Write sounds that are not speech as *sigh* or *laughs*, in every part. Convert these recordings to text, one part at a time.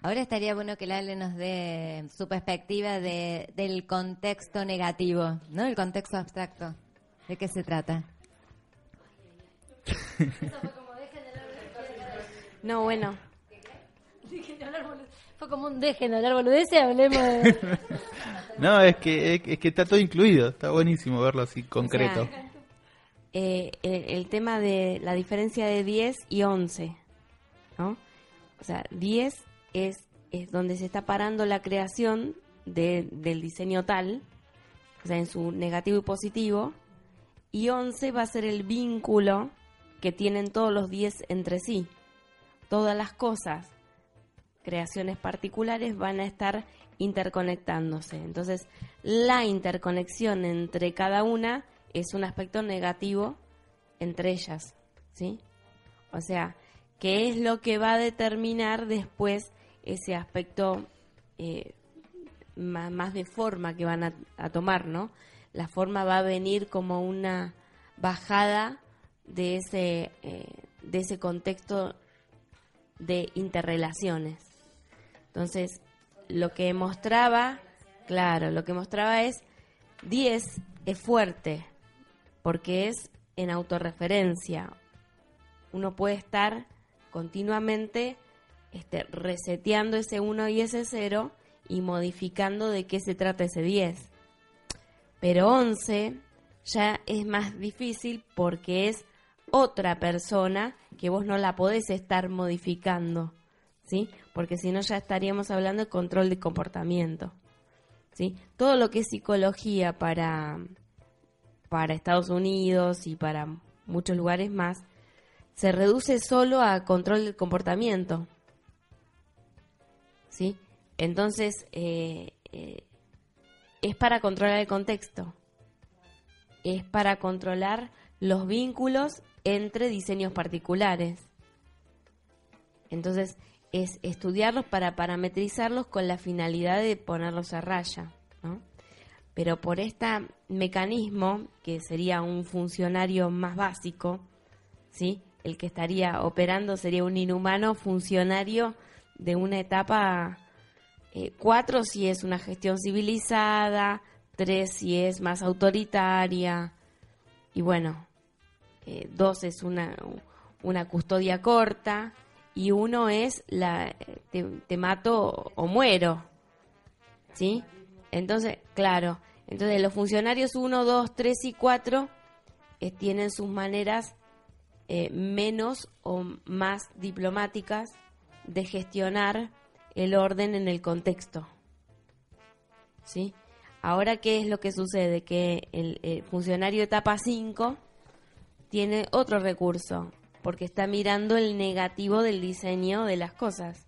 Ahora estaría bueno que Lale nos dé su perspectiva de, del contexto negativo, ¿no? El contexto abstracto. ¿De qué se trata? No, bueno. Fue como un dejen de hablar boludeces, hablemos de... *laughs* No, es que, es, que está todo incluido. Está buenísimo verlo así concreto. Eh, el, tema de la diferencia de 10 y 11, ¿no? O sea, 10 es, es donde se está parando la creación del diseño tal, o sea, en su negativo y positivo, y 11 va a ser el vínculo que tienen todos los 10 entre sí. Todas las cosas, creaciones particulares, van a estar interconectándose. Entonces, la interconexión entre cada una es un aspecto negativo entre ellas, ¿sí? O sea, ¿qué es lo que va a determinar después ese aspecto eh, más, de forma que van a, tomar, ¿no? La forma va a venir como una bajada de ese, eh, de ese contexto de interrelaciones. Entonces, lo que mostraba, claro, lo que mostraba es 10 es fuerte, porque es en autorreferencia. Uno puede estar continuamente este, reseteando ese 1 y ese 0 y modificando de qué se trata ese 10. Pero 11 ya es más difícil porque es otra persona que vos no la podés estar modificando, ¿sí? Porque si no ya estaríamos hablando de control de comportamiento, ¿sí? Todo lo que es psicología para para Estados Unidos y para muchos lugares más, se reduce solo a control del comportamiento. ¿Sí? Entonces, eh, eh, es para controlar el contexto, es para controlar los vínculos entre diseños particulares. Entonces, es estudiarlos para parametrizarlos con la finalidad de ponerlos a raya. ¿no? pero por este mecanismo, que sería un funcionario más básico, ¿sí? el que estaría operando sería un inhumano funcionario de una etapa 4 eh, si es una gestión civilizada, 3 si es más autoritaria, y bueno, 2 eh, es una, una custodia corta, y uno es la te, te mato o muero, ¿sí? Entonces, claro, entonces los funcionarios 1, 2, 3 y 4 eh, tienen sus maneras eh, menos o más diplomáticas de gestionar el orden en el contexto. ¿Sí? Ahora, ¿qué es lo que sucede? Que el, funcionario etapa 5 tiene otro recurso, porque está mirando el negativo del diseño de las cosas.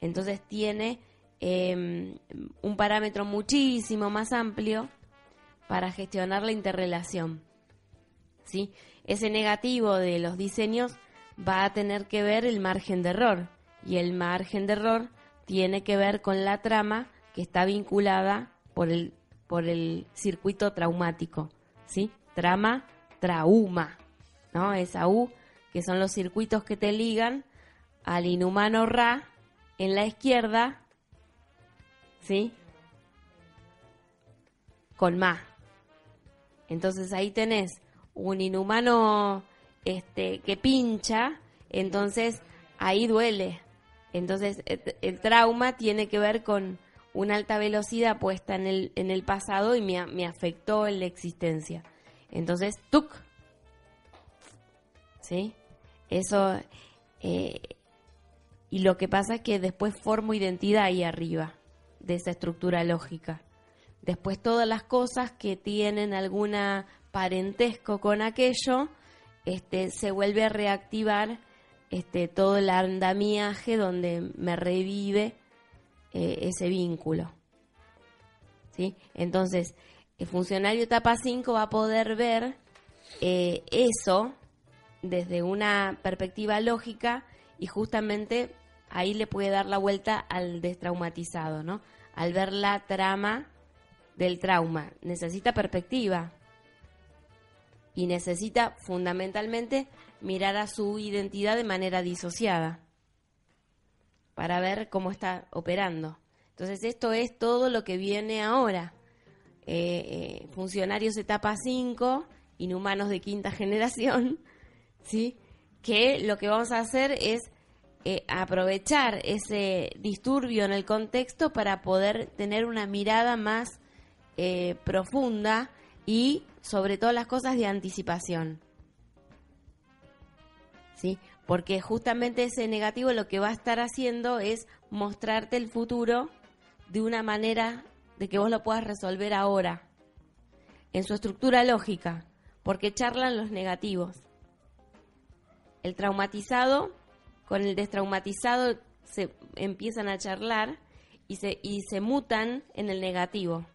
Entonces tiene Em, un parámetro muchísimo más amplio para gestionar la interrelación. ¿sí? Ese negativo de los diseños va a tener que ver el margen de error y el margen de error tiene que ver con la trama que está vinculada por el, por el circuito traumático. ¿sí? Trama, trauma. ¿no? Esa U, que son los circuitos que te ligan al inhumano Ra en la izquierda ¿sí? Con más. Entonces ahí tenés un inhumano este, que pincha, entonces ahí duele. Entonces el, trauma tiene que ver con una alta velocidad puesta en el, en el pasado y me, me afectó en la existencia. Entonces, tuk. ¿Sí? Eso. Eh, y lo que pasa es que después formo identidad ahí arriba de esa estructura lógica. Después todas las cosas que tienen alguna parentesco con aquello, este, se vuelve a reactivar este, todo el andamiaje donde me revive eh, ese vínculo. ¿Sí? Entonces, el funcionario etapa 5 va a poder ver eh, eso desde una perspectiva lógica y justamente ahí le puede dar la vuelta al destraumatizado, ¿no? al ver la trama del trauma. Necesita perspectiva y necesita fundamentalmente mirar a su identidad de manera disociada. para ver cómo está operando. Entonces esto es todo lo que viene ahora. Eh, eh, funcionarios etapa 5, inhumanos de quinta *laughs* generación, ¿sí? que lo que vamos a hacer es eh, aprovechar ese disturbio en el contexto para poder tener una mirada más profunda y sobre todas las cosas de anticipación. ¿Sí? Porque justamente ese negativo lo que va a estar haciendo es mostrarte el futuro de una manera de que vos lo puedas resolver ahora, en su estructura lógica, porque charlan los negativos. El traumatizado con el destraumatizado se empiezan a charlar y se, y se mutan en el negativo.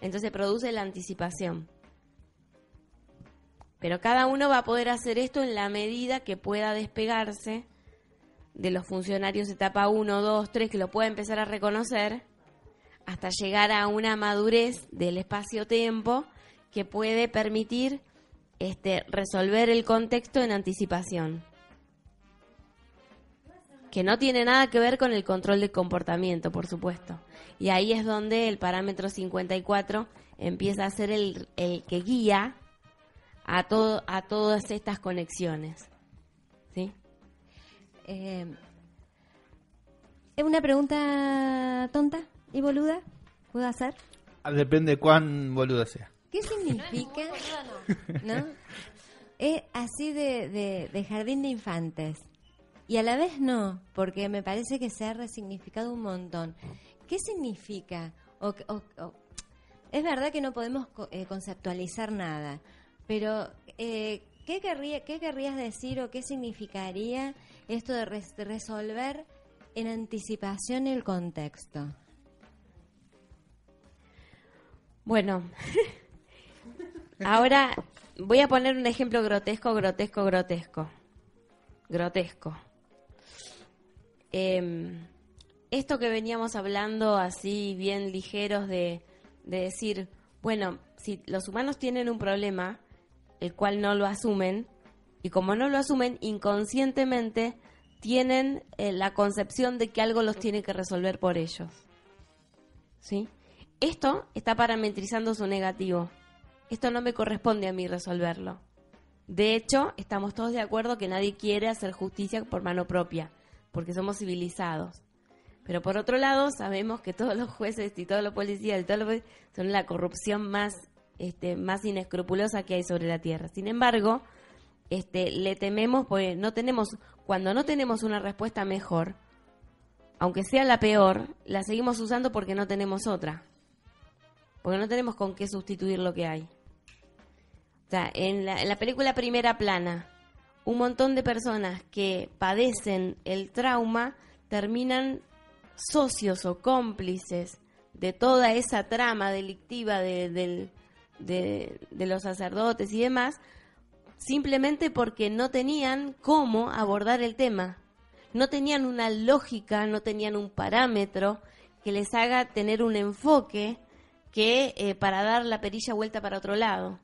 Entonces produce la anticipación. Pero cada uno va a poder hacer esto en la medida que pueda despegarse de los funcionarios etapa 1, 2, 3, que lo pueda empezar a reconocer hasta llegar a una madurez del espacio-tiempo que puede permitir este, resolver el contexto en anticipación. Que no tiene nada que ver con el control del comportamiento, por supuesto. Y ahí es donde el parámetro 54 empieza a ser el que guía a, todo, a todas estas conexiones. ¿Sí? Eh, ¿Es una pregunta tonta? ¿Y boluda? ¿Puedo hacer? Ah, depende de cuán boluda sea. ¿Qué significa? *laughs* No, Es así de, de, jardín de infantes. Y a la vez no, porque me parece que se ha resignificado un montón. ¿Qué significa? O, es verdad que no podemos eh, conceptualizar nada, pero eh, ¿qué, querría, ¿qué querrías decir o qué significaría esto de resolver en anticipación el contexto? Bueno, *laughs* ahora voy a poner un ejemplo grotesco, grotesco, grotesco. Grotesco. Em, esto que veníamos hablando así bien ligeros de, de decir, bueno, si los humanos tienen un problema, el cual no lo asumen, y como no lo asumen, inconscientemente tienen eh, la concepción de que algo los tiene que resolver por ellos. ¿Sí? Esto está parametrizando su negativo. Esto no me corresponde a mí resolverlo. De hecho, estamos todos de acuerdo que nadie quiere hacer justicia por mano propia, porque somos civilizados. Pero por otro lado, sabemos que todos los jueces y todos los policías y todos los son la corrupción más, este, más inescrupulosa que hay sobre la tierra. Sin embargo, este, le tememos porque no tenemos, cuando no tenemos una respuesta mejor, aunque sea la peor, la seguimos usando porque no tenemos otra porque no tenemos con qué sustituir lo que hay. O sea, en la, película Primera Plana, un montón de personas que padecen el trauma terminan socios o cómplices de toda esa trama delictiva de, de, los sacerdotes y demás, simplemente porque no tenían cómo abordar el tema. No tenían una lógica, no tenían un parámetro que les haga tener un enfoque que eh, para dar la perilla vuelta para otro lado.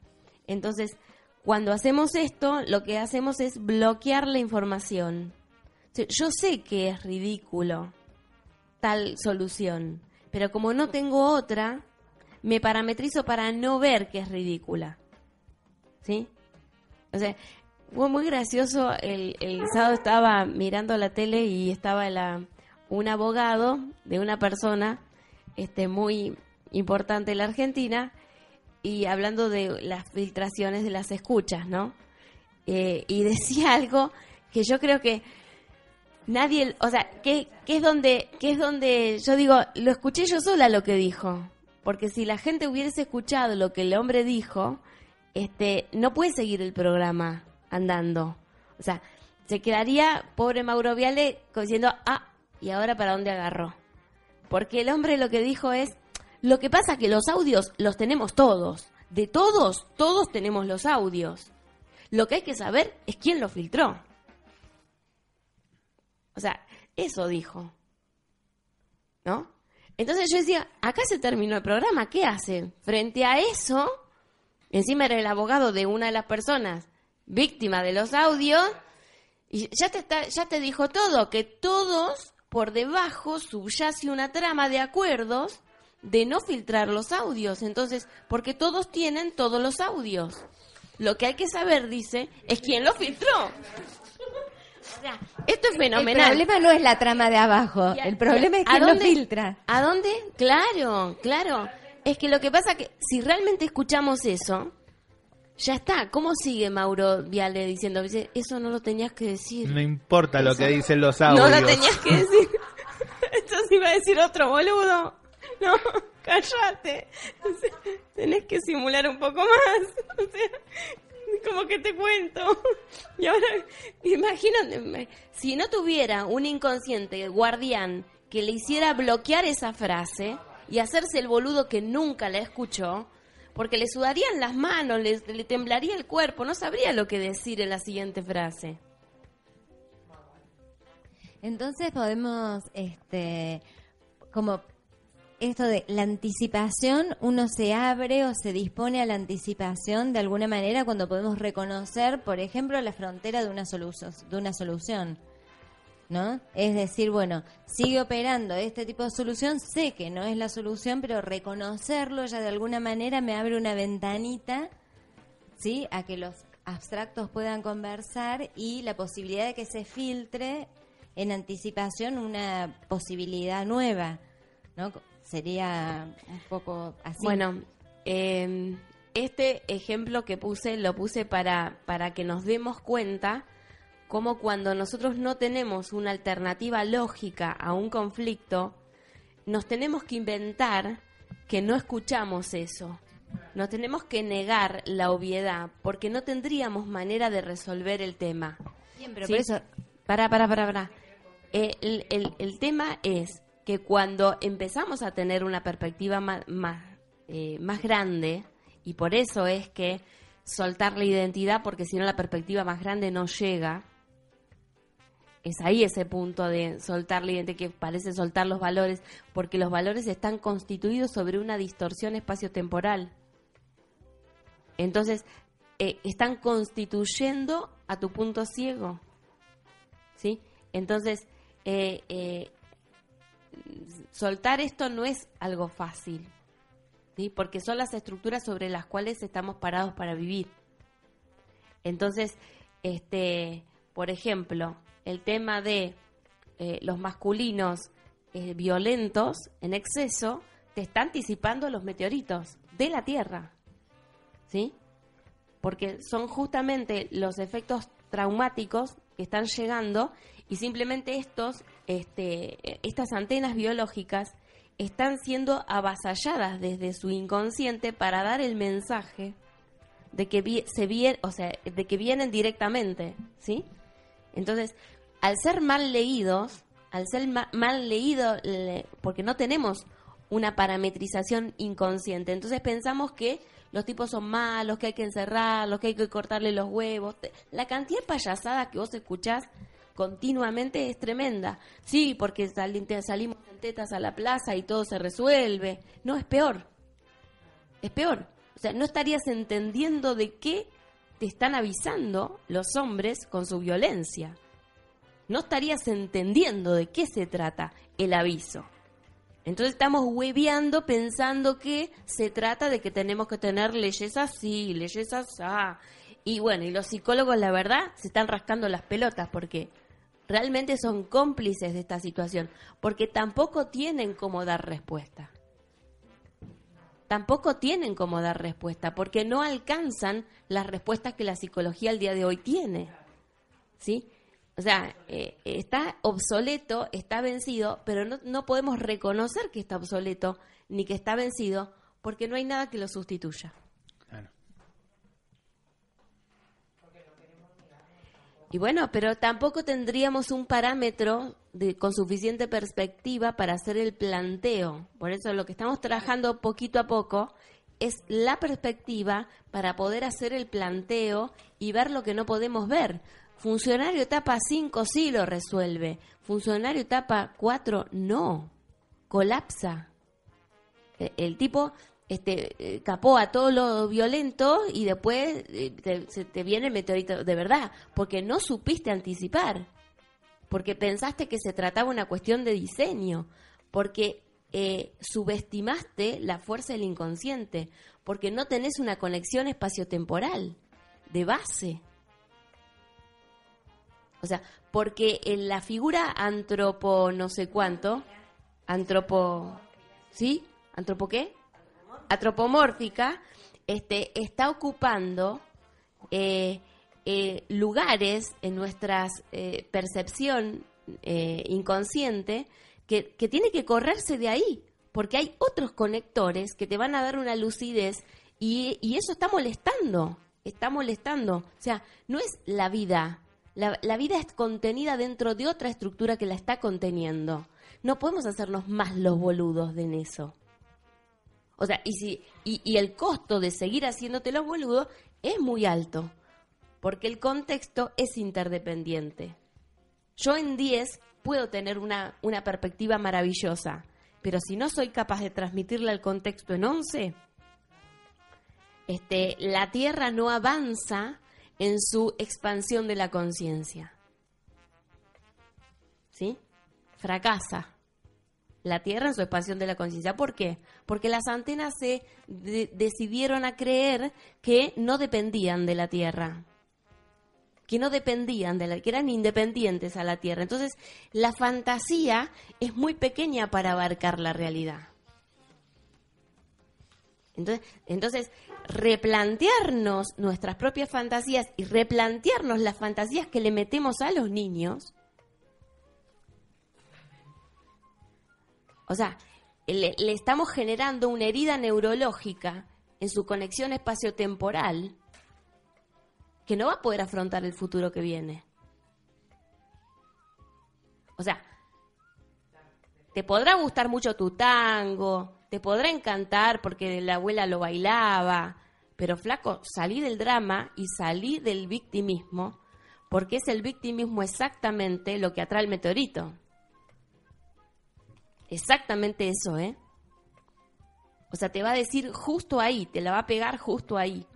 Entonces, cuando hacemos esto, lo que hacemos es bloquear la información. Yo sé que es ridículo tal solución, pero como no tengo otra, me parametrizo para no ver que es ridícula. ¿Sí? O sea, fue muy gracioso. El, sábado estaba mirando la tele y estaba la, un abogado de una persona este, muy importante en la Argentina, y hablando de las filtraciones de las escuchas, ¿no? Eh, y decía *laughs* algo que yo creo que nadie, o sea, que, es donde, que es donde yo digo, lo escuché yo sola lo que dijo, porque si la gente hubiese escuchado lo que el hombre dijo, este, no puede seguir el programa andando, o sea, se quedaría pobre Mauro Viale diciendo, ah, ¿y ahora para dónde agarró? Porque el hombre lo que dijo es, lo que pasa es que los audios los tenemos todos. De todos, todos tenemos los audios. Lo que hay que saber es quién lo filtró. O sea, eso dijo. ¿No? Entonces yo decía, acá se terminó el programa, ¿qué hace? Frente a eso, encima era el abogado de una de las personas víctima de los audios, y ya te, está, ya te dijo todo, que todos por debajo subyace una trama de acuerdos de no filtrar los audios. Entonces, porque todos tienen todos los audios. Lo que hay que saber, dice, es quién lo filtró. Esto es fenomenal. El problema no es la trama de abajo, el problema es quién lo filtra. ¿A dónde? Claro, claro. Es que lo que pasa que si realmente escuchamos eso, ya está. ¿Cómo sigue Mauro Viale diciendo? Eso no lo tenías que decir. No importa lo que dicen los audios. No lo tenías que decir. *laughs* Esto sí iba a decir otro boludo. No, *laughs* cállate. tenés que simular un poco más. *laughs* O sea, *laughs* como que te cuento. *laughs* Y ahora, imagínate, si no tuviera un inconsciente guardián que le hiciera bloquear esa frase y hacerse el boludo que nunca la escuchó, porque le sudarían las manos, le, temblaría el cuerpo, no sabría lo que decir en la siguiente frase. Entonces podemos, este, como esto de la anticipación, uno se abre o se dispone a la anticipación de alguna manera cuando podemos reconocer, por ejemplo, la frontera de una, solución, de una solución. ¿no? Es decir, bueno, sigue operando este tipo de solución, sé que no es la solución, pero reconocerlo ya de alguna manera me abre una ventanita, ¿sí? A que los abstractos puedan conversar y la posibilidad de que se filtre en anticipación una posibilidad nueva, ¿no? Sería un poco así. Bueno, em, este ejemplo que puse lo puse para, para que nos demos cuenta como cuando nosotros no tenemos una alternativa lógica a un conflicto, nos tenemos que inventar que no escuchamos eso. Nos tenemos que negar la obviedad porque no tendríamos manera de resolver el tema. Bien, pero por eso... Para, para, para, para. Eh, el, el, tema es que cuando empezamos a tener una perspectiva más, más, eh, más grande, y por eso es que soltar la identidad, porque si no la perspectiva más grande no llega, es ahí ese punto de soltar la identidad que parece soltar los valores, porque los valores están constituidos sobre una distorsión espacio-temporal. Entonces, eh, están constituyendo a tu punto ciego. ¿Sí? Entonces, eh, soltar esto no es algo fácil, ¿sí? Porque son las estructuras sobre las cuales estamos parados para vivir. Entonces, este, por ejemplo, el tema de eh, los masculinos eh, violentos en exceso, te está anticipando los meteoritos de la Tierra. ¿Sí? Porque son justamente los efectos traumáticos que están llegando y simplemente estos, este, estas antenas biológicas están siendo avasalladas desde su inconsciente para dar el mensaje de que se o sea, de que vienen directamente, ¿sí? Entonces, al ser mal leídos, al ser mal leído, porque no tenemos una parametrización inconsciente, entonces pensamos que los tipos son malos, que hay que encerrarlos, que hay que cortarle los huevos. La cantidad de payasadas que vos escuchás continuamente es tremenda. Sí, porque salimos en tetas a la plaza y todo se resuelve. No, es peor. Es peor. O sea, no estarías entendiendo de qué te están avisando los hombres con su violencia no estarías entendiendo de qué se trata el aviso. Entonces estamos hueveando pensando que se trata de que tenemos que tener leyes así, leyes así. Y bueno, y los psicólogos, la verdad, se están rascando las pelotas porque realmente son cómplices de esta situación, porque tampoco tienen cómo dar respuesta. Tampoco tienen cómo dar respuesta, porque no alcanzan las respuestas que la psicología al día de hoy tiene. ¿Sí? O sea, eh, está obsoleto, está vencido, pero no, no podemos reconocer que está obsoleto ni que está vencido porque no hay nada que lo sustituya. Y bueno, pero tampoco tendríamos un parámetro con suficiente perspectiva para hacer el planteo. Por eso lo que estamos trabajando poquito a poco es la perspectiva para poder hacer el planteo y ver lo que no podemos ver. Funcionario etapa 5 sí lo resuelve. Funcionario etapa 4 no. Colapsa. E, el, tipo este, eh, capó a todo lo violento y después eh, te, viene el meteorito de verdad, porque no supiste anticipar. porque pensaste que se trataba una cuestión de diseño, porque eh, subestimaste la fuerza del inconsciente, porque no tenés una conexión espaciotemporal de base. O sea, porque en la figura antropo no sé cuánto, antropo, ¿sí? ¿Antropo qué? Antropomórfica, este, está ocupando eh, eh, lugares en nuestra eh, percepción inconsciente que, tiene que correrse de ahí, porque hay otros conectores que te van a dar una lucidez y, y eso está molestando, está molestando. O sea, no es la vida, la, la, vida es contenida dentro de otra estructura que la está conteniendo. No podemos hacernos más los boludos de en eso. O sea, y, si, y, y el costo de seguir haciéndote los boludos es muy alto, porque el contexto es interdependiente. Yo en 10 puedo tener una, una perspectiva maravillosa, pero si no soy capaz de transmitirle al contexto en 11, este, la Tierra no avanza en su expansión de la conciencia. ¿Sí? Fracasa la Tierra en su expansión de la conciencia. ¿Por qué? Porque las antenas se decidieron a creer que no dependían de la Tierra, que no dependían de la, que eran independientes a la Tierra. Entonces, la fantasía es muy pequeña para abarcar la realidad. Entonces, entonces, replantearnos nuestras propias fantasías y replantearnos las fantasías que le metemos a los niños O sea, le, estamos generando una herida neurológica en su conexión espaciotemporal que no va a poder afrontar el futuro que viene. O sea, te podrá gustar mucho tu tango, te podrá encantar porque la abuela lo bailaba, pero flaco, salí del drama y salí del victimismo, porque es el victimismo exactamente lo que atrae el meteorito. Exactamente eso, ¿eh? O sea, te va a decir justo ahí, te la va a pegar justo ahí.